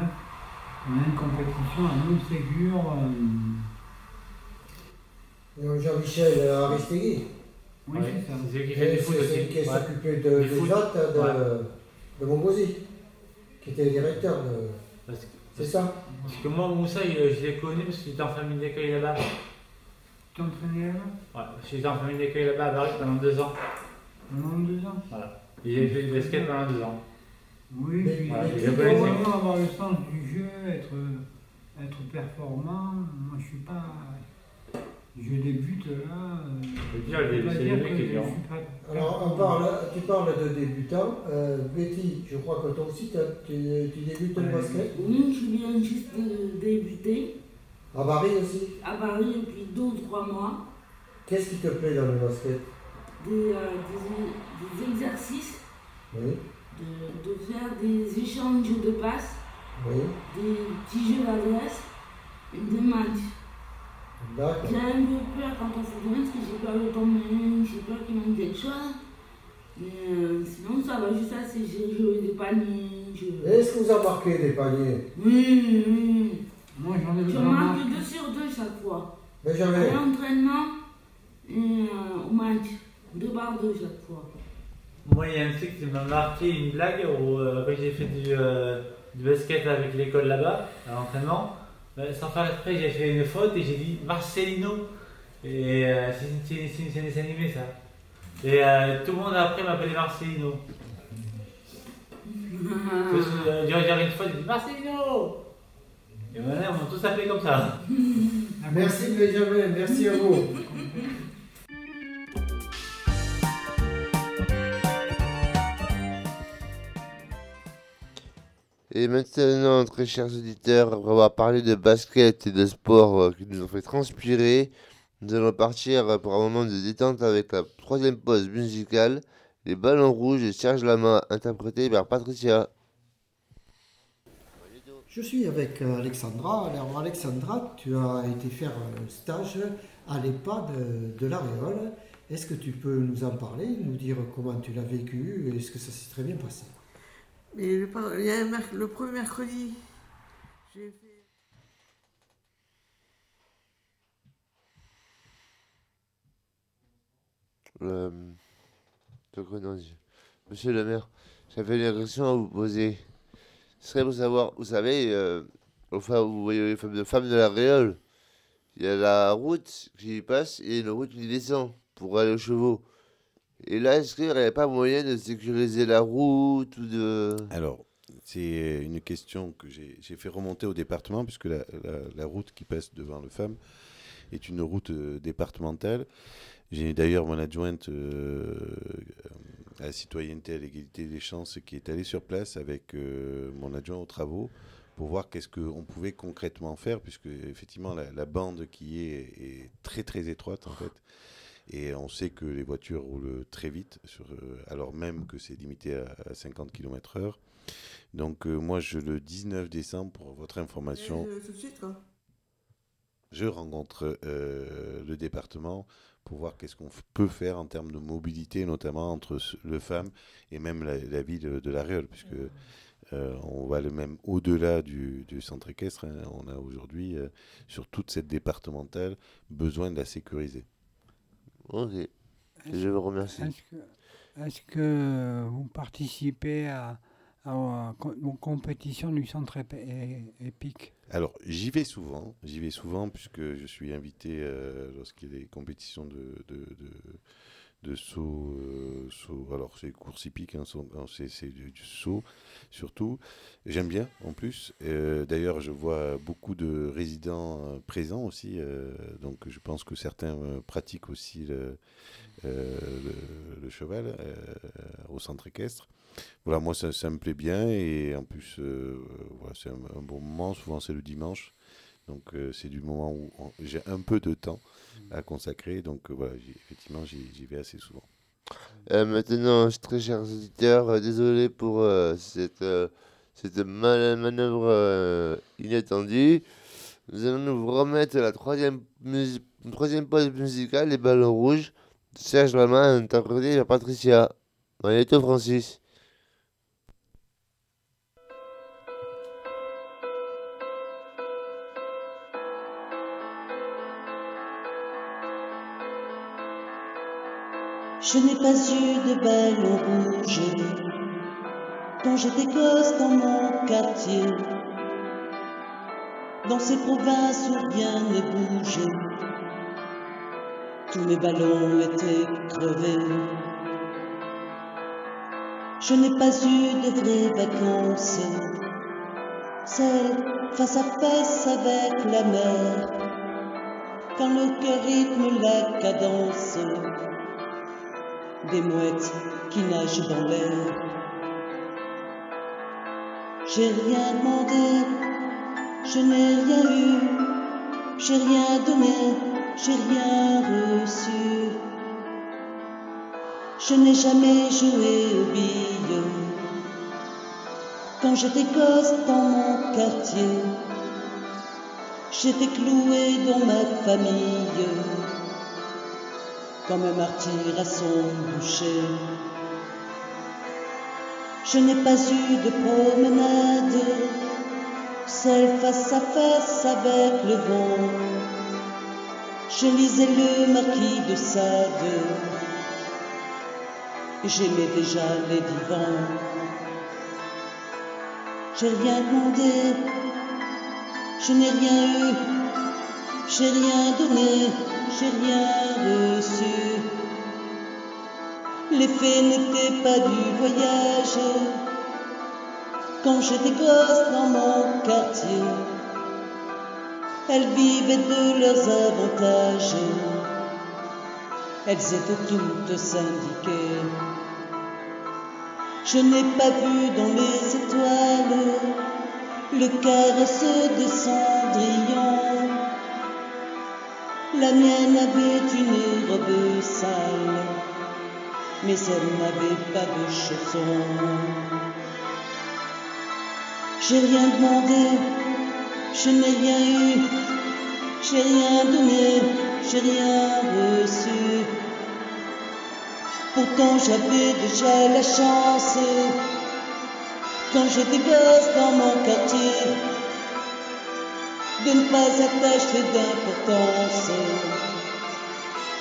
on a une compétition à Montségur. euh, Jean-Michel Aristegui. Oui, Ouais, c'est ça. C'est celui qui fait foot aussi. celui qui Ouais. s'occupait de, des autres de, Ouais. de qui était le directeur de, C'est ça Parce que moi, Moussa, il- je l'ai connu parce qu'il était en famille d'accueil là-bas. Tu t'entraînais là Ouais, j'étais en famille d'accueil là-bas à Paris pendant deux ans. Pendant deux ans? Voilà. Et j'ai fait du basket pendant deux ans. Oui, Mais- Voilà, il faut avoir le sens du jeu, être, être performant. Moi, je suis pas. Je débute là. euh, je peux début, pas c'est dire le début que qui est je dur. suis pas Alors, on performant. parle, tu parles de débutant. Euh, Betty, je crois que toi aussi, tu, tu débutes le basket. Oui, je viens juste de débuter À Paris aussi. à Paris depuis deux ou trois mois. Qu'est-ce qui te plaît dans le basket? Des, euh, des, des exercices, Oui, de, de faire des échanges de passes, oui, des petits jeux d'adresse, et des matchs. D'accord. J'ai un peu peur quand on fait rien parce que j'ai peur de tomber, j'ai peur qu'il manque quelque chose. Mais euh, sinon, ça va juste assez. J'ai joué des paniers. Je... Est-ce que vous avez marqué des paniers? Oui, oui. Moi, j'en ai Je j'en marque marque. deux sur deux chaque fois. Benjamin, À l'entraînement et euh, au match. Deux par deux chaque fois. Moi, il y a un truc qui m'a marqué, une blague, où euh, j'ai fait du, euh, du basket avec l'école là-bas, à l'entraînement, euh, sans faire exprès, j'ai fait une faute et j'ai dit Marcelino. Et euh, c'est c'est- c'est- c'est un dessin animé ça. Et euh, tout le monde après m'appelait Marcelino. Euh, J'ai regardé une fois, j'ai dit Marcelino Et maintenant, on m'a tous appelé comme ça. merci Benjamin, merci à vous. *laughs* Et maintenant, très chers auditeurs, on va parler de basket et de sport euh, qui nous ont fait transpirer. Nous allons partir euh, pour un moment de détente avec la troisième pause musicale, Les Ballons Rouges de Serge Lama, interprété par Patricia. Je suis avec euh, Alexandra. Alors Alexandra, tu as été faire un stage à l'EHPAD de, de l'Aréole. Est-ce que tu peux nous en parler, nous dire comment tu l'as vécu et est-ce que ça s'est très bien passé? Et le, il y a un le premier mercredi, j'ai fait. Euh, je connais. Monsieur le maire, j'avais une question à vous poser. Ce serait pour savoir, vous savez, euh, enfin, vous voyez les femmes de, femmes de la Réole, il y a la route qui passe et une route qui descend pour aller aux chevaux. Et là, est-ce qu'il n'y aurait pas moyen de sécuriser la route ou de... Alors, c'est une question que j'ai fait remonter au département, puisque la, la- route qui passe devant le FAM est une route euh, départementale. J'ai d'ailleurs mon adjointe euh, à la citoyenneté, à l'égalité des chances, qui est allée sur place avec euh, mon adjoint aux travaux pour voir qu'est-ce qu'on pouvait concrètement faire, puisque effectivement la, la bande qui est est très très étroite en fait. Et on sait que les voitures roulent très vite, sur, euh, alors même que c'est limité à, à 50 km/h. Donc euh, moi, je, le 19 décembre, pour votre information, Euh, tout de suite, quoi. je rencontre euh, le département pour voir qu'est-ce qu'on peut faire en termes de mobilité, notamment entre le FAM et même la, la ville de, La Réole, puisque euh, on va le même au-delà du, du centre équestre. hein. on a aujourd'hui, sur toute cette départementale, besoin de la sécuriser. Ok, je vous remercie. Est-ce que, est-ce que vous participez à, à- aux compétitions du centre ép- é- épique? Alors, j'y vais souvent, j'y vais souvent puisque je suis invité euh, lorsqu'il y a des compétitions de, de, de, de saut, euh, alors c'est course hippique, hein, non, c'est du, du saut surtout. J'aime bien en plus. Euh, D'ailleurs, je vois beaucoup de résidents euh, présents aussi, euh, donc je pense que certains euh, pratiquent aussi le, euh, cheval euh, au centre équestre. Voilà, moi ça, me plaît bien et en plus euh, c'est un bon moment. Souvent c'est le dimanche, donc euh, c'est du moment où j'ai un peu de temps à consacrer. Donc euh, voilà, effectivement j'y vais assez souvent. Euh, maintenant, très chers auditeurs, euh, désolé pour euh, cette, euh, cette ma- manœuvre euh, inattendue. Nous allons nous remettre la troisième, troisième pause musicale, Les Ballons Rouges, de Serge Lama, interprété par Patricia. Magneto Francis. Je n'ai pas eu de ballon rouge quand j'étais gosse dans mon quartier. dans ces provinces où rien ne bouge. Tous mes ballons étaient crevés. Je n'ai pas eu de vraies vacances, celles face à face avec la mer, quand le cœur rythme la cadence des mouettes qui nagent dans l'air. J'ai rien demandé, je n'ai rien eu, j'ai rien donné, j'ai rien reçu. Je n'ai jamais joué aux billes quand j'étais gosse dans mon quartier. J'étais cloué dans ma famille comme un martyr à son boucher. Je n'ai pas eu de promenade, seul face à face avec le vent. Je lisais le marquis de Sade, j'aimais déjà les divans. J'ai rien demandé, je n'ai rien eu, j'ai rien donné, j'ai rien reçu. L'effet n'était pas du voyage. Quand j'étais gosse dans mon quartier, elles vivaient de leurs avantages. Elles étaient toutes syndiquées. Je n'ai pas vu dans les étoiles le caresse de Cendrillon. La mienne avait une robe sale mais elle n'avait pas de chaussons. J'ai rien demandé, je n'ai rien eu, j'ai rien donné, j'ai rien reçu. Pourtant j'avais déjà la chance, quand j'étais gosse dans mon quartier, de ne pas attacher d'importance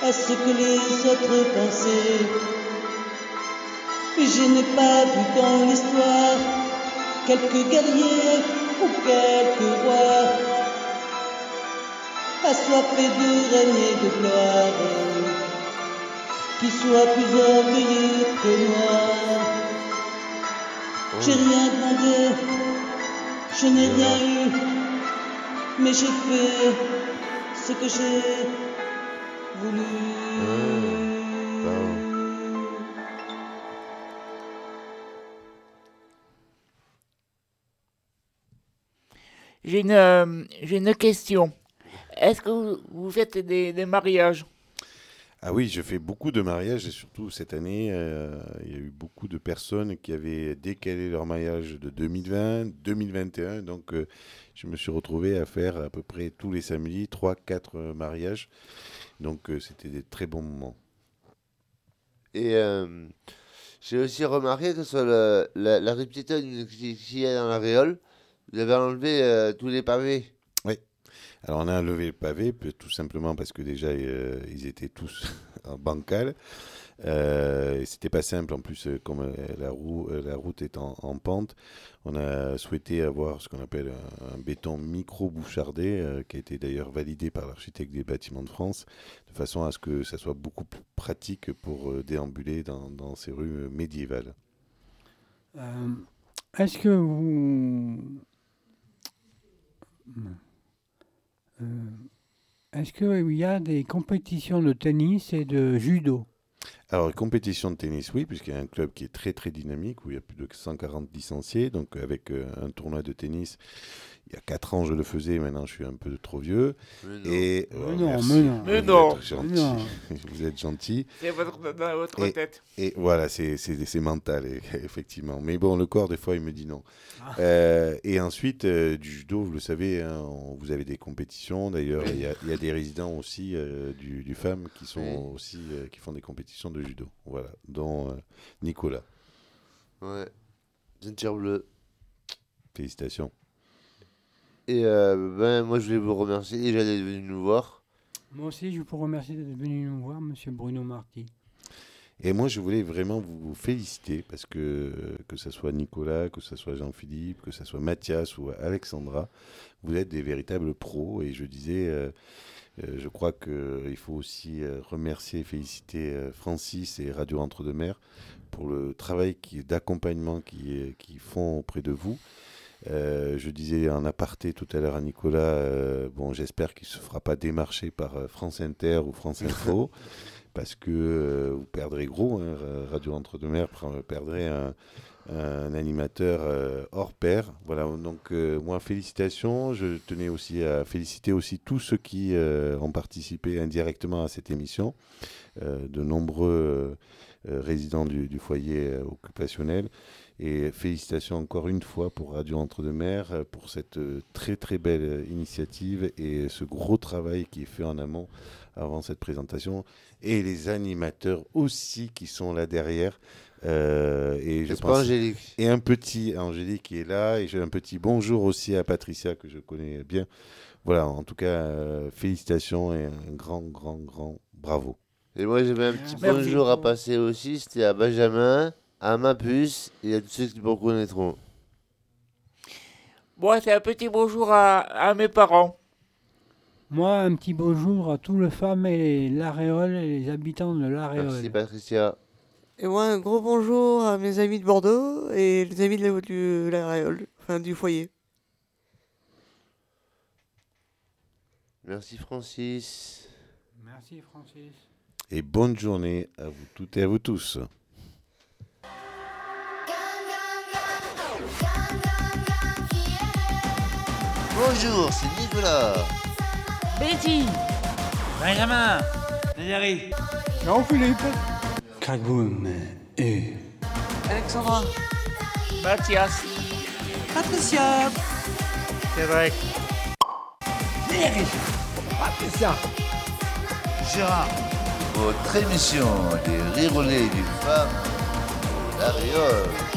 à ce que les autres pensaient. Je n'ai pas vu dans l'histoire quelques guerriers ou quelques rois assoiffés de régner de gloire qui soient plus orgueilleux que moi. J'ai rien demandé, je n'ai rien eu, mais j'ai fait ce que j'ai voulu. J'ai une, euh, une question. Est-ce que vous, vous faites des, des mariages? Ah oui, je fais beaucoup de mariages et surtout cette année, euh, il y a eu beaucoup de personnes qui avaient décalé leur mariage de 2020, 2021. Donc euh, je me suis retrouvé à faire à peu près tous les samedis 3-4 mariages. Donc euh, c'était des très bons moments. Et euh, j'ai aussi remarqué que sur la, la rue qui, est dans la Réole, vous avez enlevé euh, tous les pavés. Alors on a enlevé le pavé, tout simplement parce que déjà euh, ils étaient tous *laughs* en bancal. Euh, c'était pas simple en plus, euh, comme euh, la, route est en, en pente, on a souhaité avoir ce qu'on appelle un, béton micro-bouchardé, qui a été d'ailleurs validé par l'architecte des bâtiments de France, de façon à ce que ça soit beaucoup plus pratique pour déambuler dans, ces rues médiévales. Est-ce que vous. Est-ce qu'il y a des compétitions de tennis et de judo? Alors, compétition de tennis, oui, puisqu'il y a un club qui est très très dynamique, où il y a plus de 140 licenciés. Donc, avec euh, un tournoi de tennis, il y a 4 ans, je le faisais, maintenant je suis un peu trop vieux. Mais non. Et, Mais oh, non, merci. mais non. Mais Vous non. êtes gentil. Mais non. *laughs* Vous êtes gentil. C'est votre, dans votre Et- tête. Et voilà, c'est c'est- c'est mental, et- *laughs* effectivement. Mais bon, le corps, des fois, il me dit non. Ah. Euh, et ensuite, euh, du judo, vous le savez, hein, on- vous avez des compétitions. D'ailleurs, il y, a- il y a des résidents aussi euh, du, du FAM qui, sont Oui. aussi, euh, qui font des compétitions de judo. Voilà, dont euh, Nicolas. Ouais. Ceinture bleue. Félicitations. Et euh, ben, moi, je voulais vous remercier déjà d'être venu nous voir. Moi aussi, je vous remercie d'être venu nous voir, monsieur Bruno Marty. Et moi, je voulais vraiment vous féliciter parce que que ce soit Nicolas, que ce soit Jean-Philippe, que ce soit Mathias ou Alexandra, vous êtes des véritables pros. Et je disais, euh, euh, je crois qu'il faut aussi remercier et féliciter Francis et Radio Entre-deux-Mers pour le travail d'accompagnement qu'ils qui font auprès de vous. Euh, je disais en aparté tout à l'heure à Nicolas, euh, bon, j'espère qu'il ne se fera pas démarcher par euh, France Inter ou France Info, *laughs* parce que euh, vous perdrez gros. hein, Ra- Radio Entre-deux-Mers perdrait un, un animateur hors pair. Voilà, donc moi, félicitations. Je tenais aussi à féliciter aussi tous ceux qui ont participé indirectement à cette émission, de nombreux résidents du, du foyer occupationnel. Et félicitations encore une fois pour Radio Entre-deux-Mers pour cette euh, très très belle euh, initiative et ce gros travail qui est fait en amont avant cette présentation. Et les animateurs aussi qui sont là derrière. Euh, et je pense Angélique? et un petit Angélique qui est là et j'ai un petit bonjour aussi à Patricia que je connais bien. Voilà, en tout cas, euh, félicitations et un grand, grand, grand bravo. Et moi, j'avais un petit Merci. bonjour à passer aussi. C'était à Benjamin, à ma puce et à tous ceux qui me reconnaîtront. Moi, c'est un petit bonjour à, à mes parents. Moi, un petit bonjour à toutes les femmes et l'Aréole et les habitants de l'Aréole. Merci, Patricia. Et moi, un gros bonjour à mes amis de Bordeaux et les amis de la, du, la Réole, enfin du foyer. Merci, Francis. Merci Francis. Et bonne journée à vous toutes et à vous tous. Bonjour, c'est Nicolas. Betty. Benjamin. Valérie Jean-Philippe. Kagoum et... Alexandra, Mathias, Patricia, Cédric, Gérard, votre émission des rirolets du femme, la Réole.